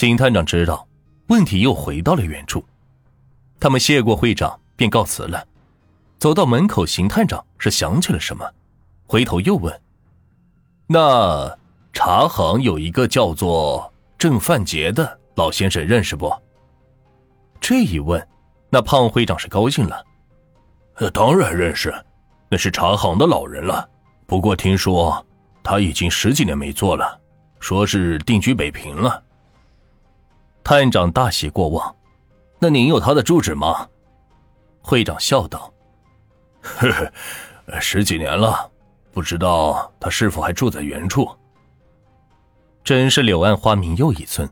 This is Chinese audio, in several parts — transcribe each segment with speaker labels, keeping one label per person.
Speaker 1: 邢探长知道问题又回到了原处，他们谢过会长便告辞了。走到门口，邢探长是想起了什么，回头又问：“那茶行有一个叫做郑范杰的老先生，认识不？”这一问，那胖会长是高兴了：“
Speaker 2: 当然认识，那是茶行的老人了。不过听说他已经十几年没做了，说是定居北平了。”
Speaker 1: 探长大喜过望，那您有他的住址吗？会长笑道：“
Speaker 2: 呵呵，十几年了，不知道他是否还住在原处。”
Speaker 1: 真是柳暗花明又一村，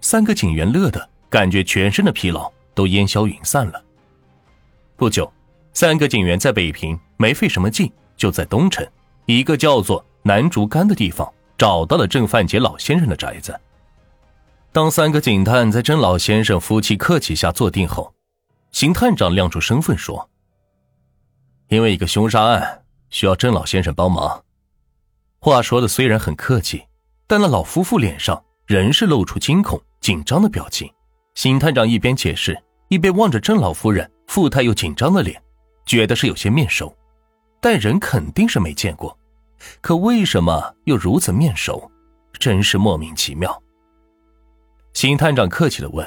Speaker 1: 三个警员乐的感觉全身的疲劳都烟消云散了。不久，三个警员在北平没费什么劲，就在东城一个叫做南竹竿的地方找到了郑范杰老先生的宅子。当三个警探在郑老先生夫妻客气下坐定后，邢探长亮出身份说：“因为一个凶杀案需要郑老先生帮忙。”话说的虽然很客气，但那老夫妇脸上仍是露出惊恐、紧张的表情。邢探长一边解释，一边望着郑老夫人富态又紧张的脸，觉得是有些面熟，但人肯定是没见过，可为什么又如此面熟，真是莫名其妙。邢探长客气的问：“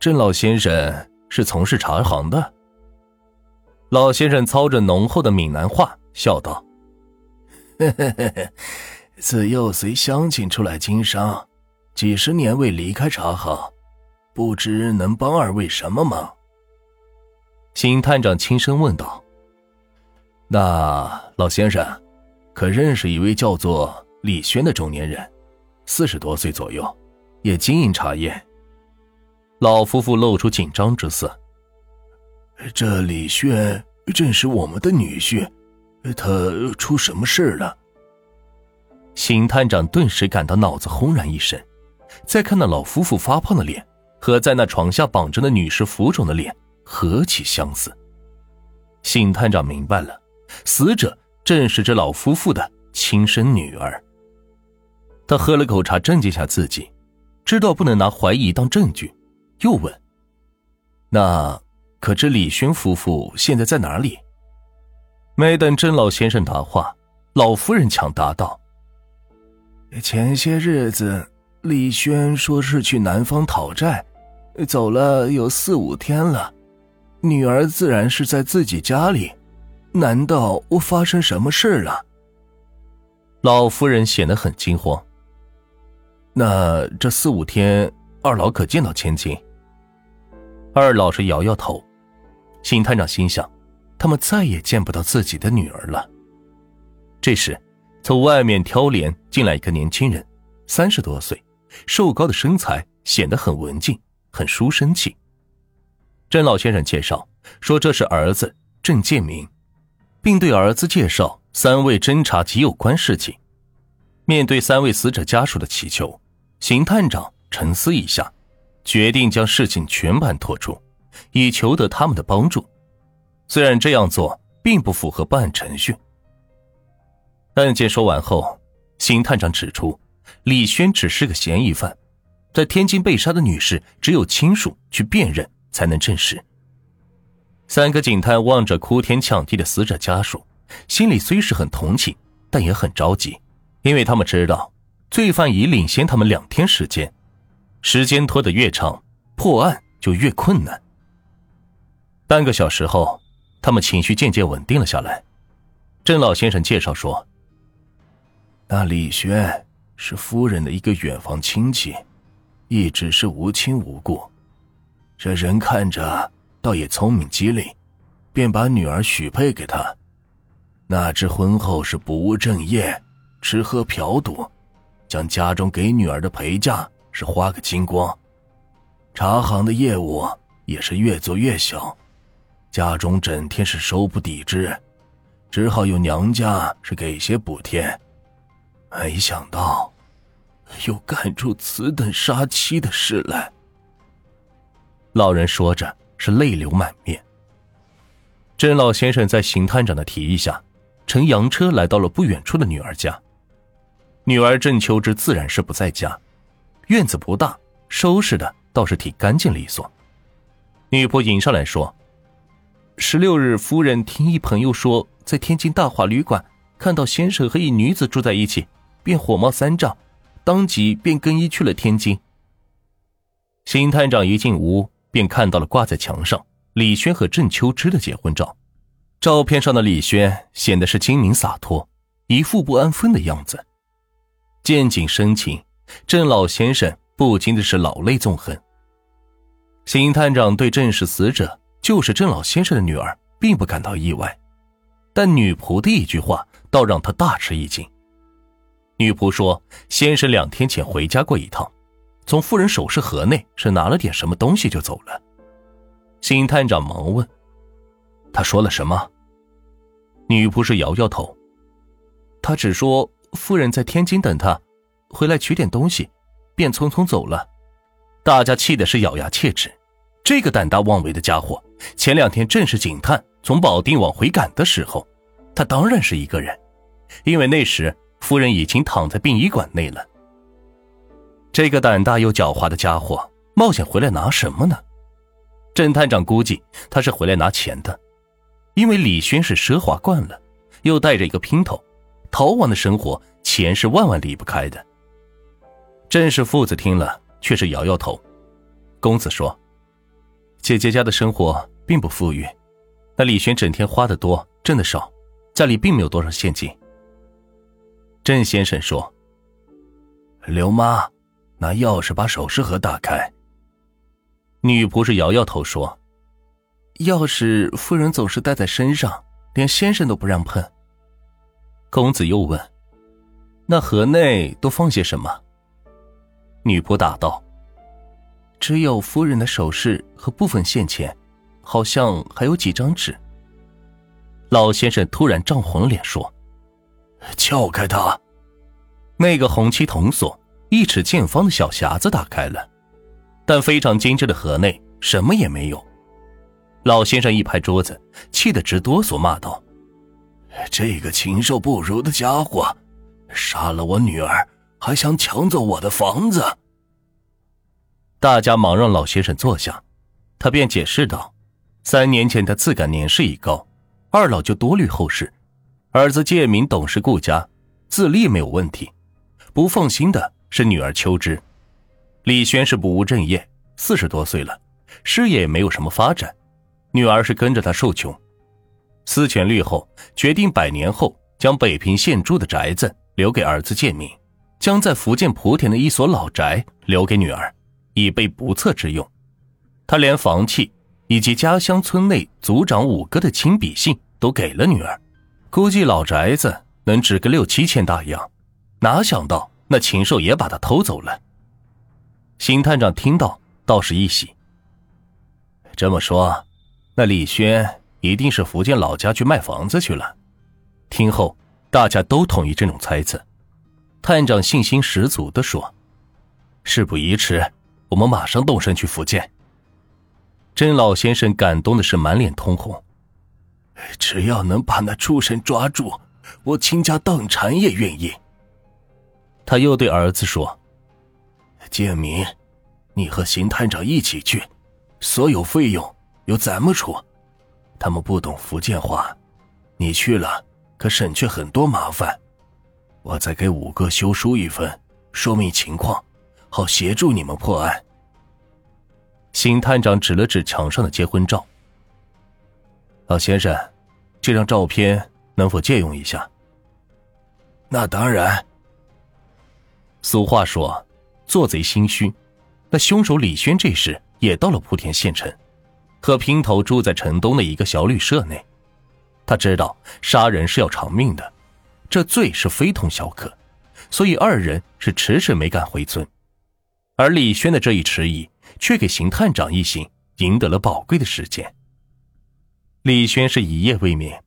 Speaker 1: 郑老先生是从事茶行的？”老先生操着浓厚的闽南话笑道：“
Speaker 3: 自幼随乡亲出来经商，几十年未离开茶行，不知能帮二位什么忙？”
Speaker 1: 邢探长轻声问道：“那老先生，可认识一位叫做李轩的中年人，四十多岁左右？”也经营茶叶，老夫妇露出紧张之色。
Speaker 3: 这李轩正是我们的女婿，他出什么事了？
Speaker 1: 邢探长顿时感到脑子轰然一声，再看那老夫妇发胖的脸和在那床下绑着的女士浮肿的脸，何其相似！邢探长明白了，死者正是这老夫妇的亲生女儿。他喝了口茶，镇静下自己。知道不能拿怀疑当证据，又问：“那可知李轩夫妇现在在哪里？”没等郑老先生答话，老夫人抢答道：“
Speaker 3: 前些日子，李轩说是去南方讨债，走了有四五天了。女儿自然是在自己家里，难道发生什么事了？”
Speaker 1: 老夫人显得很惊慌。那这四五天，二老可见到千金？二老是摇摇头。邢探长心想，他们再也见不到自己的女儿了。这时，从外面挑帘进来一个年轻人，三十多岁，瘦高的身材显得很文静，很书生气。郑老先生介绍说，这是儿子郑建明，并对儿子介绍三位侦查及有关事情。面对三位死者家属的祈求。邢探长沉思一下，决定将事情全盘托出，以求得他们的帮助。虽然这样做并不符合办案程序。案件说完后，邢探长指出，李轩只是个嫌疑犯，在天津被杀的女士只有亲属去辨认才能证实。三个警探望着哭天抢地的死者家属，心里虽是很同情，但也很着急，因为他们知道。罪犯已领先他们两天时间，时间拖得越长，破案就越困难。半个小时后，他们情绪渐渐稳定了下来。郑老先生介绍说：“
Speaker 3: 那李轩是夫人的一个远房亲戚，一直是无亲无故。这人看着倒也聪明机灵，便把女儿许配给他。哪知婚后是不务正业，吃喝嫖赌。”将家中给女儿的陪嫁是花个精光，茶行的业务也是越做越小，家中整天是收不抵支，只好有娘家是给些补贴。没想到，又干出此等杀妻的事来。
Speaker 1: 老人说着是泪流满面。甄老先生在邢探长的提议下，乘洋车来到了不远处的女儿家。女儿郑秋枝自然是不在家，院子不大，收拾的倒是挺干净利索。女仆迎上来说：“十六日，夫人听一朋友说，在天津大华旅馆看到先生和一女子住在一起，便火冒三丈，当即便更衣去了天津。”邢探长一进屋，便看到了挂在墙上李轩和郑秋芝的结婚照。照片上的李轩显得是精明洒脱，一副不安分的样子。见景生情，郑老先生不禁的是老泪纵横。邢探长对郑氏死者就是郑老先生的女儿，并不感到意外，但女仆的一句话倒让他大吃一惊。女仆说：“先生两天前回家过一趟。”从夫人首饰盒内是拿了点什么东西就走了。邢探长忙问：“他说了什么？”女仆是摇摇头。他只说夫人在天津等他，回来取点东西，便匆匆走了。大家气的是咬牙切齿。这个胆大妄为的家伙，前两天正是警探从保定往回赶的时候，他当然是一个人，因为那时夫人已经躺在殡仪馆内了。这个胆大又狡猾的家伙冒险回来拿什么呢？侦探长估计他是回来拿钱的，因为李轩是奢华惯了，又带着一个姘头，逃亡的生活钱是万万离不开的。郑氏父子听了却是摇摇头。公子说：“姐姐家的生活并不富裕，那李轩整天花的多，挣的少，家里并没有多少现金。”郑先生说：“
Speaker 3: 刘妈。”拿钥匙把首饰盒打开。
Speaker 1: 女仆是摇摇头说：“钥匙夫人总是带在身上，连先生都不让碰。”公子又问：“那盒内都放些什么？”女仆答道：“只有夫人的首饰和部分现钱，好像还有几张纸。”老先生突然涨红了脸说：“
Speaker 3: 撬开它！”
Speaker 1: 那个红漆铜锁。一尺见方的小匣子打开了，但非常精致的盒内什么也没有。老先生一拍桌子，气得直哆嗦，骂道：“
Speaker 3: 这个禽兽不如的家伙，杀了我女儿，还想抢走我的房子！”
Speaker 1: 大家忙让老先生坐下，他便解释道：“三年前他自感年事已高，二老就多虑后事，儿子建明懂事顾家，自立没有问题，不放心的。”是女儿秋枝，李轩是不务正业，四十多岁了，事业也没有什么发展，女儿是跟着他受穷。思前虑后，决定百年后将北平现住的宅子留给儿子建明，将在福建莆田的一所老宅留给女儿，以备不测之用。他连房契以及家乡村内族长五哥的亲笔信都给了女儿，估计老宅子能值个六七千大洋，哪想到。那禽兽也把他偷走了。邢探长听到，倒是一喜。这么说，那李轩一定是福建老家去卖房子去了。听后，大家都同意这种猜测。探长信心十足的说：“事不宜迟，我们马上动身去福建。”甄老先生感动的是满脸通红。
Speaker 3: 只要能把那畜生抓住，我倾家荡产也愿意。
Speaker 1: 他又对儿子说：“
Speaker 3: 建明，你和邢探长一起去，所有费用由咱们出。他们不懂福建话，你去了可省去很多麻烦。我再给五哥修书一份，说明情况，好协助你们破案。”
Speaker 1: 邢探长指了指墙上的结婚照：“老先生，这张照片能否借用一下？”“
Speaker 3: 那当然。”
Speaker 1: 俗话说：“做贼心虚。”那凶手李轩这时也到了莆田县城，和姘头住在城东的一个小旅社内。他知道杀人是要偿命的，这罪是非同小可，所以二人是迟迟没敢回村。而李轩的这一迟疑，却给邢探长一行赢得了宝贵的时间。李轩是一夜未眠，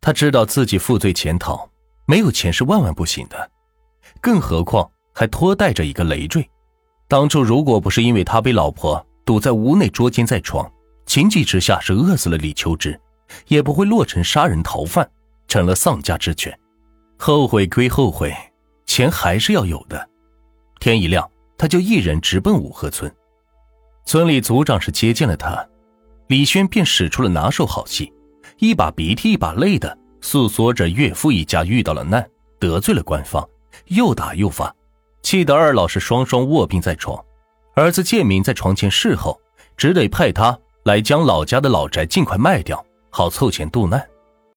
Speaker 1: 他知道自己负罪潜逃，没有钱是万万不行的，更何况。还拖带着一个累赘。当初如果不是因为他被老婆堵在屋内捉奸在床，情急之下是饿死了李秋枝，也不会落成杀人逃犯，成了丧家之犬。后悔归后悔，钱还是要有的。天一亮，他就一人直奔五河村。村里族长是接见了他，李轩便使出了拿手好戏，一把鼻涕一把泪的诉说着岳父一家遇到了难，得罪了官方，又打又罚，气得二老是双双卧病在床。儿子建明在床前侍候，只得派他来将老家的老宅尽快卖掉，好凑钱渡难。